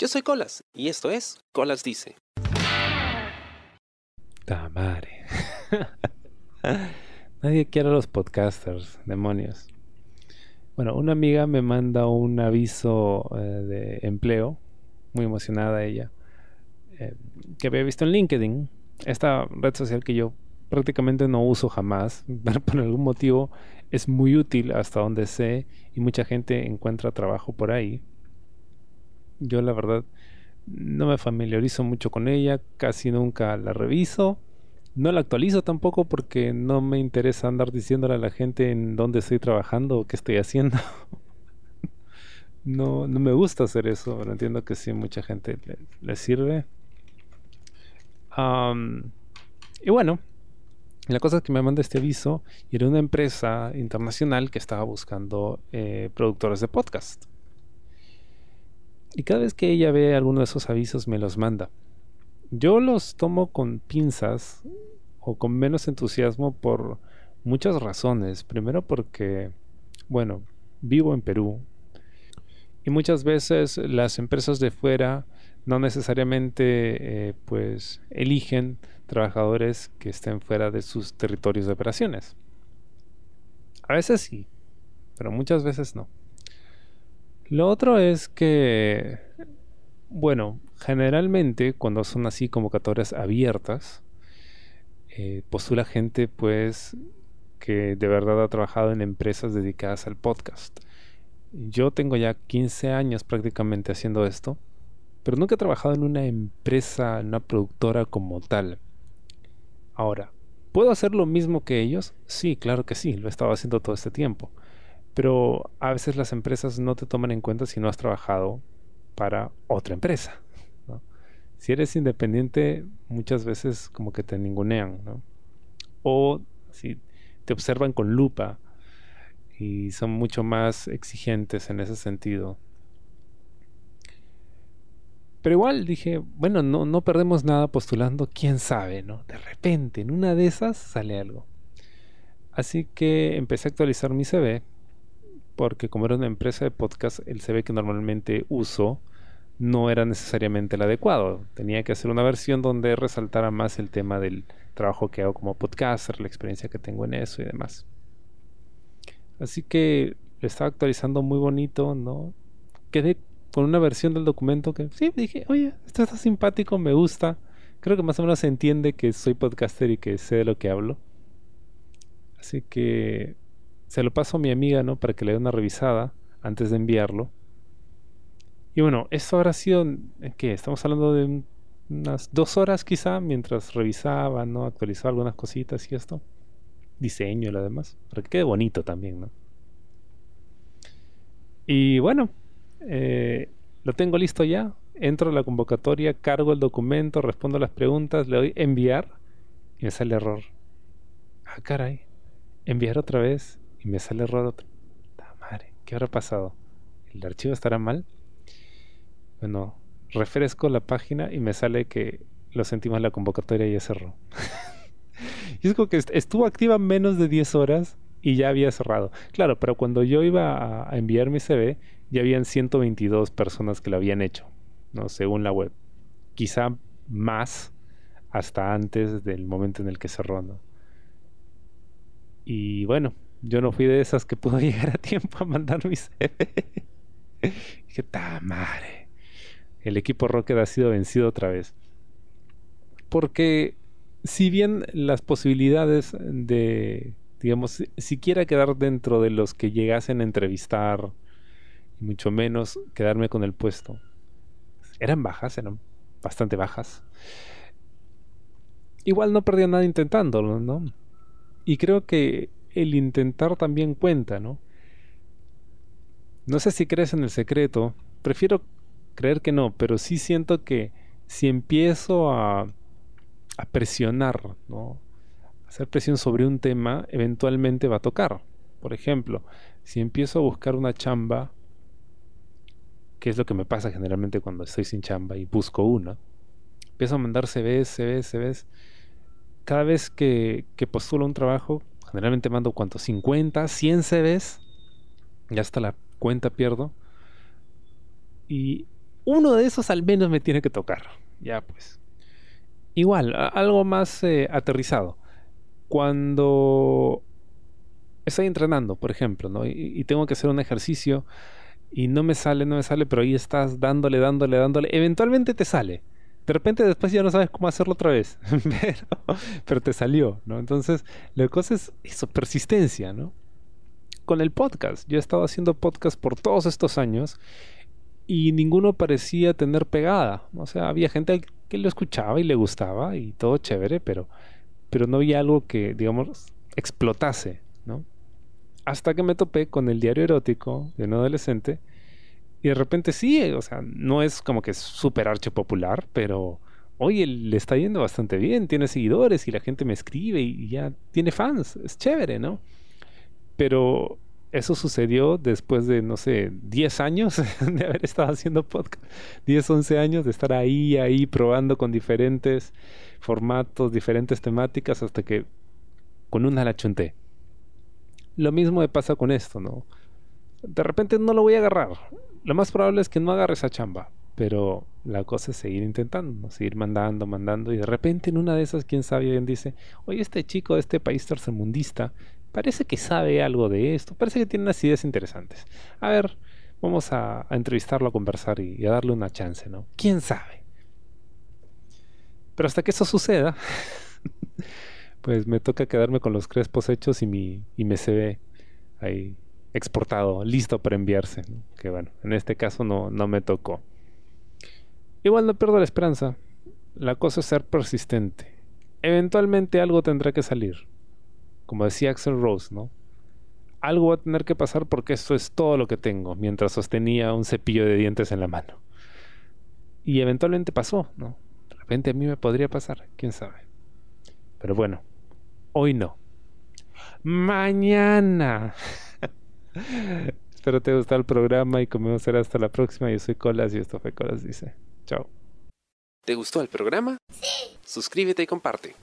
Yo soy Colas y esto es Colas Dice. Tamare. Nadie quiere a los podcasters, demonios. Bueno, una amiga me manda un aviso eh, de empleo, muy emocionada ella, eh, que había visto en LinkedIn, esta red social que yo prácticamente no uso jamás, pero por algún motivo es muy útil hasta donde sé y mucha gente encuentra trabajo por ahí. Yo la verdad no me familiarizo mucho con ella, casi nunca la reviso. No la actualizo tampoco porque no me interesa andar diciéndole a la gente en dónde estoy trabajando o qué estoy haciendo. no, no me gusta hacer eso, pero entiendo que sí, mucha gente le, sirve. y bueno, la cosa es que me manda este aviso y era una empresa internacional que estaba buscando eh, productores de podcast. Y cada vez que ella ve alguno de esos avisos me los manda. Yo los tomo con pinzas o con menos entusiasmo por muchas razones. Primero porque, bueno, vivo en Perú y muchas veces las empresas de fuera no necesariamente eh, pues eligen trabajadores que estén fuera de sus territorios de operaciones. A veces sí, pero muchas veces no. Lo otro es que, bueno, generalmente cuando son así convocatorias abiertas, eh, postula gente pues que de verdad ha trabajado en empresas dedicadas al podcast. Yo tengo ya 15 años prácticamente haciendo esto, pero nunca he trabajado en una empresa, en una productora como tal. Ahora, ¿puedo hacer lo mismo que ellos? Sí, claro que sí, lo he estado haciendo todo este tiempo. Pero a veces las empresas no te toman en cuenta si no has trabajado para otra empresa. Si eres independiente, muchas veces como que te ningunean. O si te observan con lupa y son mucho más exigentes en ese sentido. Pero igual dije, bueno, no, no perdemos nada postulando, quién sabe, ¿no? De repente, en una de esas sale algo. Así que empecé a actualizar mi CV, porque como era una empresa de podcast, el CV que normalmente uso no era necesariamente el adecuado. Tenía que hacer una versión donde resaltara más el tema del trabajo que hago como podcaster, la experiencia que tengo en eso y demás. Así que lo estaba actualizando muy bonito, ¿no? Quedé con una versión del documento que sí, dije, oye, esto está simpático, me gusta. Creo que más o menos se entiende que soy podcaster y que sé de lo que hablo. Así que se lo paso a mi amiga, ¿no? Para que le dé una revisada antes de enviarlo. Y bueno, esto habrá sido, ¿qué? Estamos hablando de unas dos horas quizá, mientras revisaba, ¿no? Actualizaba algunas cositas y esto. Diseño y lo demás. Para que quede bonito también, ¿no? Y bueno, eh, lo tengo listo ya. Entro a la convocatoria, cargo el documento, respondo las preguntas, le doy enviar y me sale error. Ah, caray. Enviar otra vez y me sale error otra. Madre, ¿qué habrá pasado? ¿El archivo estará mal? Bueno, refresco la página y me sale que lo sentimos en la convocatoria y ya cerró. y es como que estuvo activa menos de 10 horas y ya había cerrado. Claro, pero cuando yo iba a, enviar mi CV, ya habían 122 personas que lo habían hecho, ¿no? Según la web. Quizá más hasta antes del momento en el que cerró, ¿no? Y bueno, yo no fui de esas que pudo llegar a tiempo a mandar mi CV. dije, ta madre. El equipo Rocket ha sido vencido otra vez. Porque si bien las posibilidades de digamos, siquiera quedar dentro de los que llegasen a entrevistar, y mucho menos quedarme con el puesto. Eran bajas, eran bastante bajas. Igual no perdía nada intentándolo, ¿no? Y creo que el intentar también cuenta, ¿no? No sé si crees en el secreto, prefiero creer que no, pero sí siento que si empiezo a, a presionar, ¿no? hacer presión sobre un tema, eventualmente va a tocar. Por ejemplo, si empiezo a buscar una chamba, que es lo que me pasa generalmente cuando estoy sin chamba y busco una, empiezo a mandar CVs, CVs, CVs. Cada vez que, que postulo un trabajo, generalmente mando cuánto, 50, 100 CVs, ya hasta la cuenta pierdo. Y uno de esos al menos me tiene que tocar. Ya pues. Igual, algo más eh, aterrizado. Cuando estoy entrenando, por ejemplo, ¿no? Y, tengo que hacer un ejercicio y no me sale, no me sale, pero ahí estás dándole, dándole, dándole. Eventualmente te sale. De repente después ya no sabes cómo hacerlo otra vez, pero, te salió, ¿no? Entonces, la cosa es eso, persistencia, ¿no? Con el podcast, yo he estado haciendo podcast por todos estos años y ninguno parecía tener pegada. O sea, había gente que lo escuchaba y le gustaba y todo chévere, pero, pero no había algo que, digamos, explotase, ¿no? Hasta que me topé con el diario erótico de un adolescente y de repente sí, o sea, no es como que es súper arche popular, pero oye, le está yendo bastante bien, tiene seguidores y la gente me escribe y ya tiene fans, es chévere, ¿no? Pero eso sucedió después de, no sé, 10 años de haber estado haciendo podcast. 10, 11 años de estar ahí, ahí, probando con diferentes formatos, diferentes temáticas, hasta que con una la chunté. Lo mismo me pasa con esto, ¿no? De repente no lo voy a agarrar. Lo más probable es que no agarre esa chamba. Pero la cosa es seguir intentando, seguir mandando, mandando. Y de repente en una de esas, quién sabe, alguien dice, oye, este chico de este país tercermundista parece que sabe algo de esto, parece que tiene unas ideas interesantes. A ver, vamos a, entrevistarlo, a conversar y, a darle una chance, ¿no? ¿Quién sabe? Pero hasta que eso suceda, pues me toca quedarme con los crespos hechos y y me se ve ahí exportado, listo para enviarse. Que bueno, en este caso no, no me tocó. Igual no pierdo la esperanza. La cosa es ser persistente. Eventualmente algo tendrá que salir como decía Axel Rose, ¿no? Algo va a tener que pasar porque esto es todo lo que tengo, mientras sostenía un cepillo de dientes en la mano. Y eventualmente pasó, ¿no? De repente a mí me podría pasar, quién sabe. Pero bueno, hoy no. Mañana. Espero te haya gustado el programa y como será hasta la próxima. Yo soy Colas y esto fue Colas Dice. Chao. ¿Te gustó el programa? Sí. Suscríbete y comparte.